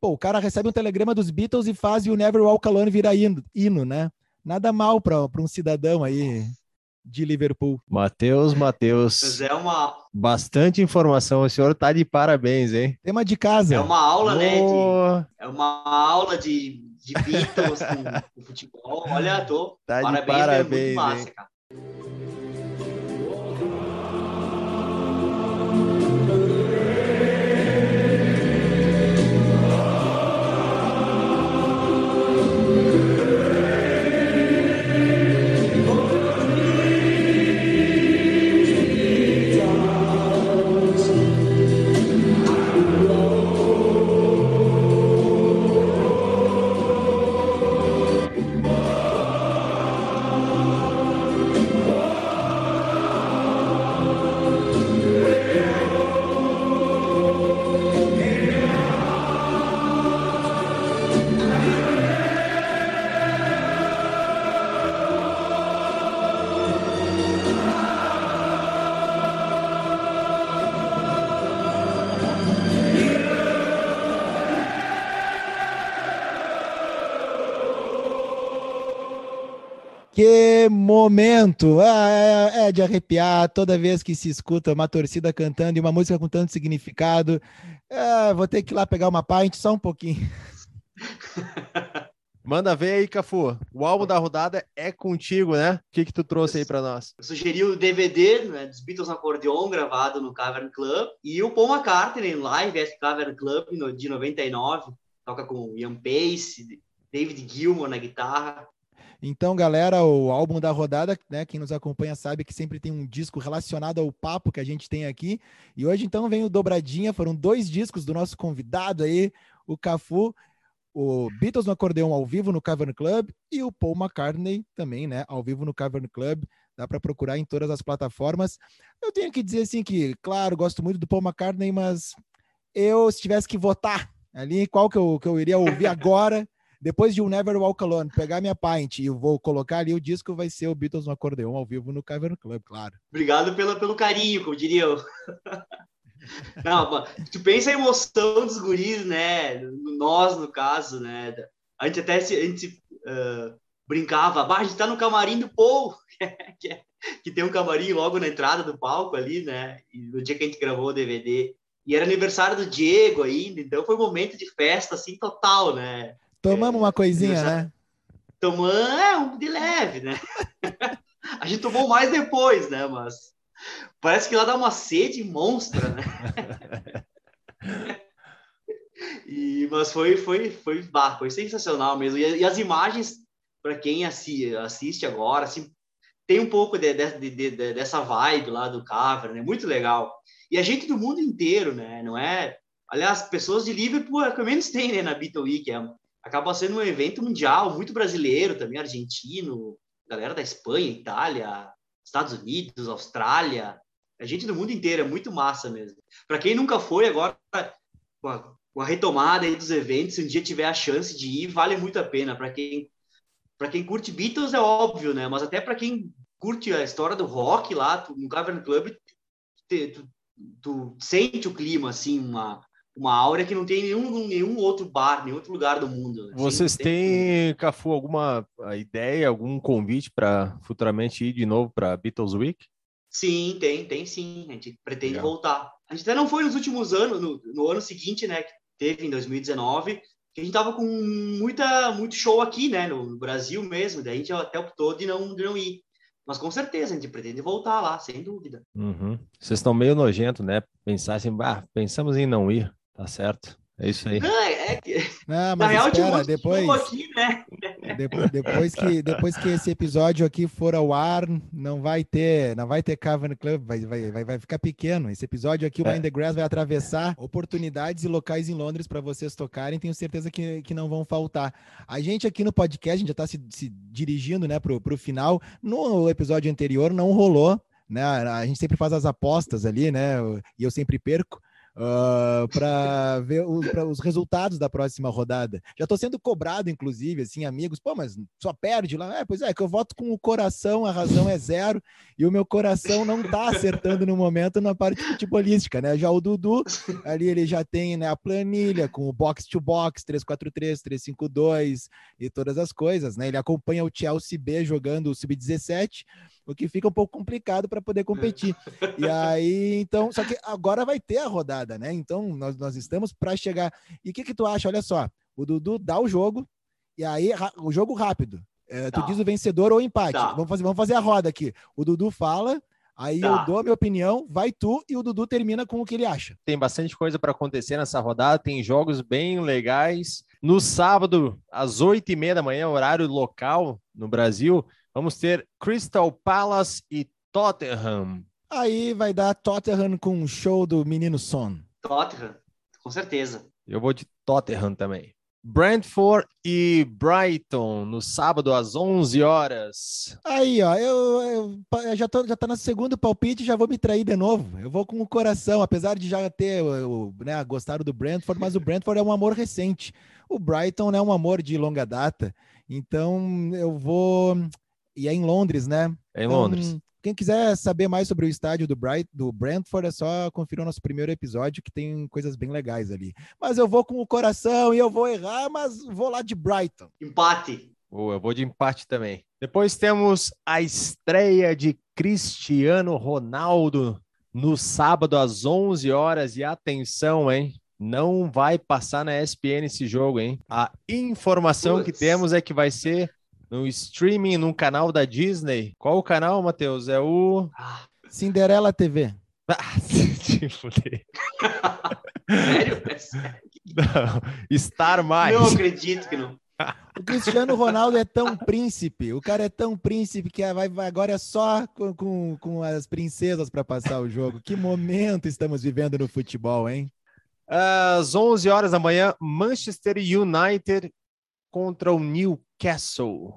[SPEAKER 2] Pô, o cara recebe um telegrama dos Beatles e faz o Never Walk Alone virar hino, hino né? Nada mal para um cidadão aí de Liverpool.
[SPEAKER 1] Matheus, Matheus.
[SPEAKER 3] é uma.
[SPEAKER 1] Bastante informação. O senhor tá de parabéns, hein?
[SPEAKER 2] Tema de casa.
[SPEAKER 3] É uma aula, oh. né? De... É uma aula de, de Beatles com, (laughs) futebol. Olha, tô.
[SPEAKER 1] Tá parabéns, de parabéns. É muito
[SPEAKER 3] massa, cara.
[SPEAKER 2] Momento! Ah, é, é, de arrepiar toda vez que se escuta uma torcida cantando e uma música com tanto significado. É, vou ter que ir lá pegar uma pint só um pouquinho. (laughs)
[SPEAKER 1] Manda ver aí, Cafu. O álbum da rodada é contigo, né? O que, que tu trouxe aí para nós?
[SPEAKER 3] Eu sugeri o DVD né, dos Beatles no acordeon, gravado no Cavern Club, e o Paul McCartney em live at Cavern Club de 99. Toca com Ian Pace, David Gilmour na guitarra.
[SPEAKER 2] Então, galera, o álbum da rodada, né? Quem nos acompanha sabe que sempre tem um disco relacionado ao papo que a gente tem aqui. E hoje, então, vem o Dobradinha. Foram dois discos do nosso convidado aí, o Cafu, o Beatles no acordeão ao vivo no Cavern Club e o Paul McCartney também, né? Ao vivo no Cavern Club. Dá para procurar em todas as plataformas. Eu tenho que dizer assim que, claro, gosto muito do Paul McCartney, mas eu, se tivesse que votar ali, qual que eu, que eu iria ouvir agora? Depois de um Never Walk Alone, pegar minha pint e vou colocar ali o disco, vai ser o Beatles no acordeão ao vivo no Cavern Club, claro.
[SPEAKER 3] Obrigado pelo, pelo carinho, como diria eu. (laughs) Não, tu pensa a emoção dos guris, né? Nós, no caso, né? A gente até se, a gente, uh, brincava, a gente tá no camarim do Paul, (laughs) que, é, que tem um camarim logo na entrada do palco ali, né? E no dia que a gente gravou o DVD. E era aniversário do Diego ainda, então foi um momento de festa, assim, total, né?
[SPEAKER 2] Tomamos uma coisinha, né?
[SPEAKER 3] Tomamos, é, um de leve, né? (laughs) a gente tomou mais depois, né? Mas parece que lá dá uma sede monstra, né? (laughs) e, mas foi, foi, foi, bah, foi sensacional mesmo. E, e as imagens, para quem assi, assiste agora, assim, tem um pouco de, de, de, dessa vibe lá do cover, né? Muito legal. E a gente do mundo inteiro, né? Não é. Aliás, pessoas de Liverpool é o que menos tem, né? Na Beatle Week. É, acaba sendo um evento mundial, muito brasileiro também, argentino, galera da Espanha, Itália, Estados Unidos, Austrália, a gente do mundo inteiro, é muito massa mesmo. Para quem nunca foi, agora com a, com a, retomada dos eventos, se um dia tiver a chance de ir, vale muito a pena. Para quem para quem curte Beatles é óbvio, né? Mas até para quem curte a história do rock lá, no Cavern Club, tu, tu, sente o clima, assim, uma, uma aura que não tem nenhum, nenhum outro bar, nenhum outro lugar do mundo. Assim,
[SPEAKER 1] Vocês têm, Cafu, alguma ideia, algum convite para futuramente ir de novo para Beatles Week?
[SPEAKER 3] Sim, tem, tem sim. A gente pretende Legal. voltar. A gente até não foi nos últimos anos, no, no ano seguinte, né, que teve em 2019, que a gente tava com muita, muito show aqui, né, no Brasil mesmo, daí a gente até optou de não, de não ir. Mas com certeza a gente pretende voltar lá, sem dúvida.
[SPEAKER 1] Uhum. Vocês estão meio nojento, né? Pensar assim, bah, pensamos em não ir, tá certo. É isso aí.
[SPEAKER 3] Não, é, é que...
[SPEAKER 2] Não, mas real, espera, depois, aqui, né? depois, depois, que, depois que esse episódio aqui for ao ar, não vai ter, não vai ter Cavern Club, vai, vai, vai, vai ficar pequeno. Esse episódio aqui, o é. Mind the Grass vai atravessar oportunidades e locais em Londres para vocês tocarem, tenho certeza que, que não vão faltar. A gente aqui no podcast, a gente já está se, se dirigindo né, para o final. No episódio anterior não rolou, né? A gente sempre faz as apostas ali, né? E eu sempre perco uh, ah, para ver o, os resultados da próxima rodada. Já estou sendo cobrado, inclusive, assim, amigos, pô, mas só perde lá. É, pois é, que eu voto com o coração, a razão é zero, e o meu coração não está acertando no momento na parte futebolística, né? Já o Dudu, ali ele já tem né, a planilha com o box to box, 343, 352 e todas as coisas, né? Ele acompanha o Chelsea B jogando o Sub-17 o que fica um pouco complicado para poder competir. E (laughs) aí, então, só que agora vai ter a rodada, né? Então, nós, nós estamos para chegar. E o que, que tu acha? Olha só, o Dudu dá o jogo, e aí o jogo rápido. É, tu tá. diz o vencedor ou o empate. Tá. Vamos, fazer, vamos fazer a roda aqui. O Dudu fala, Aí tá. eu dou a minha opinião, vai tu e o Dudu termina com o que ele acha.
[SPEAKER 1] Tem bastante coisa para acontecer nessa rodada, tem jogos bem legais. No sábado, às oito e meia da manhã, horário local no Brasil, Vamos ter Crystal Palace e Tottenham.
[SPEAKER 2] Aí vai dar Tottenham com um show do menino Son.
[SPEAKER 3] Tottenham, com certeza.
[SPEAKER 1] Eu vou de Tottenham também. Brentford e Brighton no sábado às 11 horas.
[SPEAKER 2] Aí, ó, eu, eu, eu já tô já tá no segundo palpite, já vou me trair de novo. Eu vou com o coração, apesar de já ter o, né, gostado do Brentford, mas o Brentford é um amor recente. O Brighton é um amor de longa data. Então, eu vou e é em Londres, né?
[SPEAKER 1] É em então, Londres.
[SPEAKER 2] Quem quiser saber mais sobre o estádio do, Bright, do Brentford, é só conferir o nosso primeiro episódio, que tem coisas bem legais ali. Mas eu vou com o coração e eu vou errar, mas vou lá de Brighton.
[SPEAKER 3] Empate.
[SPEAKER 1] Oh, eu vou de empate também. Depois temos a estreia de Cristiano Ronaldo no sábado às 11 horas. E atenção, hein? Não vai passar na ESPN esse jogo, hein? A informação Puts. que temos é que vai ser no streaming, num canal da Disney. Qual o canal, Matheus? É o.
[SPEAKER 2] Cinderela TV. (laughs)
[SPEAKER 1] Ah, se fuder. (laughs)
[SPEAKER 3] Sério?
[SPEAKER 1] Não, Star Mais.
[SPEAKER 3] Não acredito que não.
[SPEAKER 2] O Cristiano Ronaldo é tão príncipe, o cara é tão príncipe que vai, agora é só com, com, com as princesas para passar o jogo. Que momento estamos vivendo no futebol, hein?
[SPEAKER 1] Às 11 horas da manhã, Manchester United contra o Newcastle.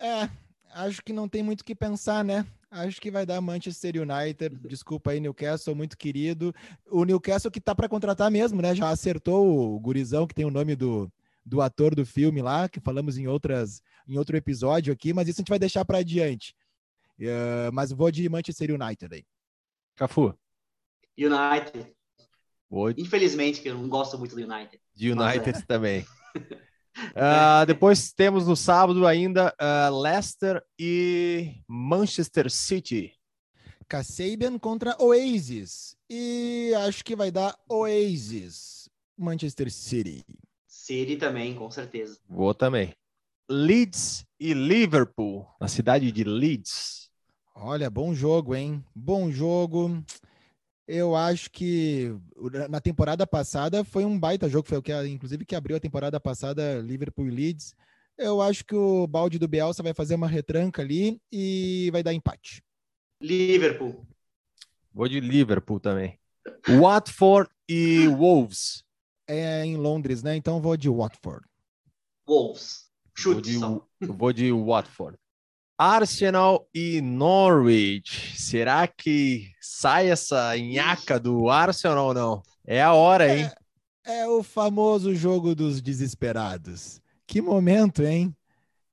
[SPEAKER 2] É, acho que não tem muito o que pensar, né? Acho que vai dar Manchester United. Desculpa aí, Newcastle, muito querido. O Newcastle que tá para contratar mesmo, né? Já acertou o gurizão que tem o nome do, do ator do filme lá, que falamos em outras em outro episódio aqui, mas isso a gente vai deixar para adiante. Uh, mas vou de Manchester United aí.
[SPEAKER 1] Cafu.
[SPEAKER 3] United. Vou... Infelizmente, que eu não gosto muito do United.
[SPEAKER 1] De United mas, é. também. (laughs) Uh, depois temos no sábado ainda uh, Leicester e Manchester City.
[SPEAKER 2] Kasabian contra Oasis. E acho que vai dar Oasis. Manchester City.
[SPEAKER 3] City também, com certeza.
[SPEAKER 1] Vou também. Leeds e Liverpool, na cidade de Leeds.
[SPEAKER 2] Olha, bom jogo, hein? Bom jogo. Eu acho que na temporada passada foi um baita jogo, foi o que inclusive que abriu a temporada passada Liverpool e Leeds. Eu acho que o balde do Bielsa vai fazer uma retranca ali e vai dar empate.
[SPEAKER 3] Liverpool.
[SPEAKER 1] Vou de Liverpool também. Watford e Wolves.
[SPEAKER 2] É em Londres, né? Então vou de Watford.
[SPEAKER 3] Wolves.
[SPEAKER 1] Chute vou de, vou de Watford. Arsenal e Norwich. Será que sai essa nhaca do Arsenal ou não? É a hora, hein?
[SPEAKER 2] É, é o famoso jogo dos desesperados. Que momento, hein?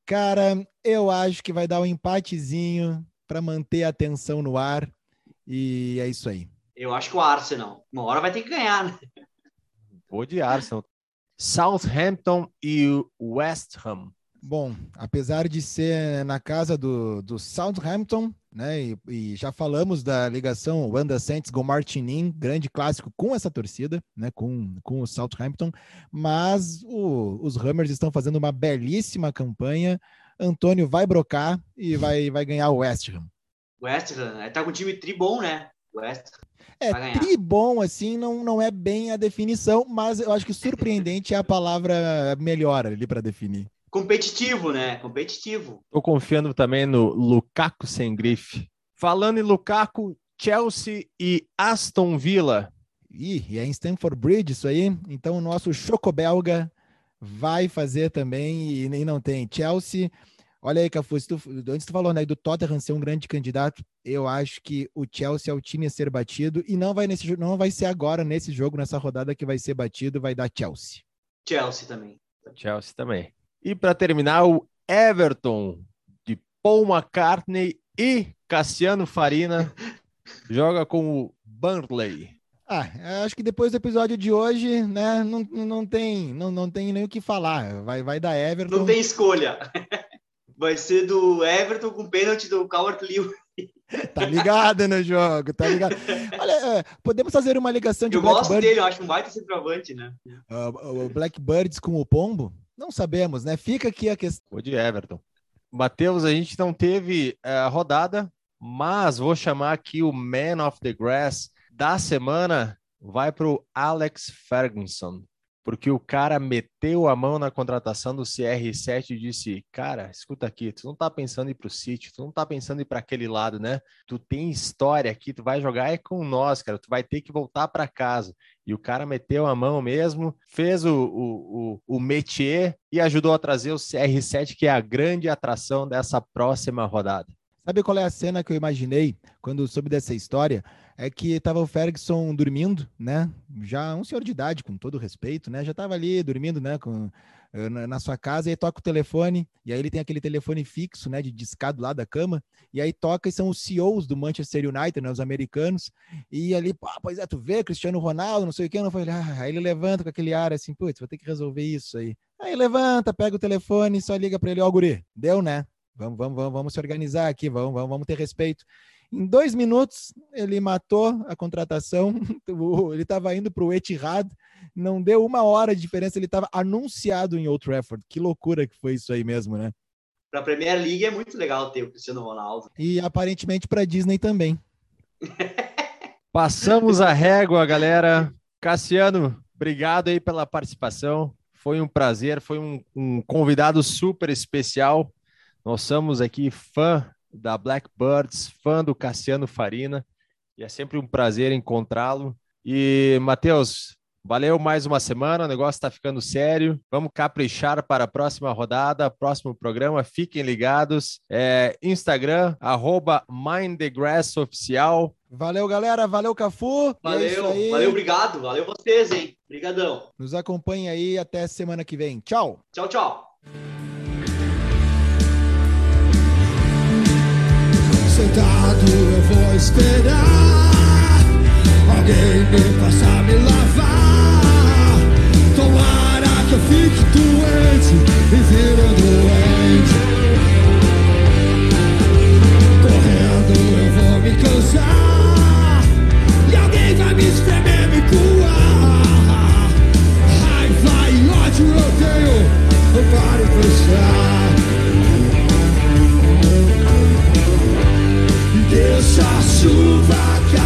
[SPEAKER 2] Cara, eu acho que vai dar um empatezinho para manter a tensão no ar. E é isso aí.
[SPEAKER 3] Eu acho que o Arsenal. Uma hora vai ter que ganhar, né?
[SPEAKER 1] Vou de Arsenal. Southampton e West Ham.
[SPEAKER 2] Bom, apesar de ser na casa do, do Southampton, né? E, e, já falamos da ligação Wanda Saints Go Martinin, grande clássico com essa torcida, né? Com, com o Southampton, mas o, os Hammers estão fazendo uma belíssima campanha. Antônio vai brocar e vai, vai ganhar o West Ham.
[SPEAKER 3] West Ham, é, tá com um time tri bom, né? West.
[SPEAKER 2] É, tri bom, assim, não, não é bem a definição, mas eu acho que surpreendente é a palavra melhor ali para definir
[SPEAKER 3] competitivo, né? Competitivo.
[SPEAKER 1] Tô confiando também no Lukaku sem grife. Falando em Lukaku, Chelsea e Aston Villa.
[SPEAKER 2] Ih, e é em Stamford Bridge isso aí. Então o nosso choco-belga vai fazer também e nem não tem. Chelsea, olha aí, Cafu, tu, antes tu falou né, do Tottenham ser um grande candidato, eu acho que o Chelsea é o time a ser batido e não vai, nesse, não vai ser agora nesse jogo, nessa rodada que vai ser batido, vai dar Chelsea.
[SPEAKER 3] Chelsea também.
[SPEAKER 1] Chelsea também. E para terminar, o Everton de Paul McCartney e Cassiano Farina (laughs) joga com o Burnley.
[SPEAKER 2] Ah, acho que depois do episódio de hoje, né, não, não, tem, não, não tem nem o que falar. Vai, vai dar Everton.
[SPEAKER 3] Não tem escolha. (laughs) Vai ser do Everton com pênalti do Coward Lewis.
[SPEAKER 2] Tá ligado no jogo, tá ligado. Olha, é, podemos fazer uma ligação de
[SPEAKER 3] Eu gosto dele, eu acho um baita centroavante, né?
[SPEAKER 2] Uh, o Blackbirds com o Pombo? Não sabemos, né? Fica aqui a questão.
[SPEAKER 1] O de Everton. Matheus, a gente não teve a uh, rodada, mas vou chamar aqui o Man of the Grass da semana. Vai para o Alex Ferguson porque o cara meteu a mão na contratação do CR7 e disse: Cara, escuta aqui, tu não tá pensando em ir pro City, tu não tá pensando em ir para aquele lado, né? Tu tem história aqui, tu vai jogar é com nós, cara, tu vai ter que voltar para casa. E o cara meteu a mão mesmo, fez o, o, o, o métier e ajudou a trazer o CR7, que é a grande atração dessa próxima rodada.
[SPEAKER 2] Sabe qual é a cena que eu imaginei quando soube dessa história? É que estava o Ferguson dormindo, né? Já um senhor de idade, com todo respeito, né? Já estava ali dormindo, né? Com, eh, na sua casa, e aí toca o telefone, e aí ele tem aquele telefone fixo, né? De discado lá da cama, e aí toca e são os CEOs do Manchester United, né? Os americanos, e ali, pô, pois é, tu vê, Cristiano Ronaldo, não sei o que, não foi, ah, aí ele levanta com aquele ar assim, putz, vou ter que resolver isso aí. Aí levanta, pega o telefone, só liga para ele, ó, guri, deu, né? Vamos, vamos, vamos, vamos se organizar aqui, vamos, vamos, vamos ter respeito. Em dois minutos, ele matou a contratação. (laughs) ele estava indo para o Etihad, não deu uma hora de diferença. Ele estava anunciado em Old Trafford. Que loucura que foi isso aí mesmo, né?
[SPEAKER 3] Para a Premier League é muito legal ter o Cristiano Ronaldo.
[SPEAKER 2] E aparentemente para Disney também. (laughs)
[SPEAKER 1] Passamos a régua, galera. Cassiano, obrigado aí pela participação. Foi um prazer, foi um, um convidado super especial. Nós somos aqui fã da Blackbirds, fã do Cassiano Farina, e é sempre um prazer encontrá-lo. E, Matheus, valeu mais uma semana, o negócio está ficando sério. Vamos caprichar para a próxima rodada, próximo programa. Fiquem ligados. É, Instagram, arroba MindTheGrassOficial.
[SPEAKER 2] Valeu, galera. Valeu, Cafu.
[SPEAKER 3] É valeu, é valeu, obrigado. Valeu vocês, hein? Obrigadão.
[SPEAKER 2] Nos acompanhe aí até semana que vem. Tchau.
[SPEAKER 3] Tchau, tchau.
[SPEAKER 4] Sentado eu vou esperar. Alguém me passar me lavar. Tomara que eu fique doente e vira doente. Correndo eu vou me cansar. E alguém vai me espremer, me coar Raiva e ódio eu tenho. Para pensar Deixa a chuva cair.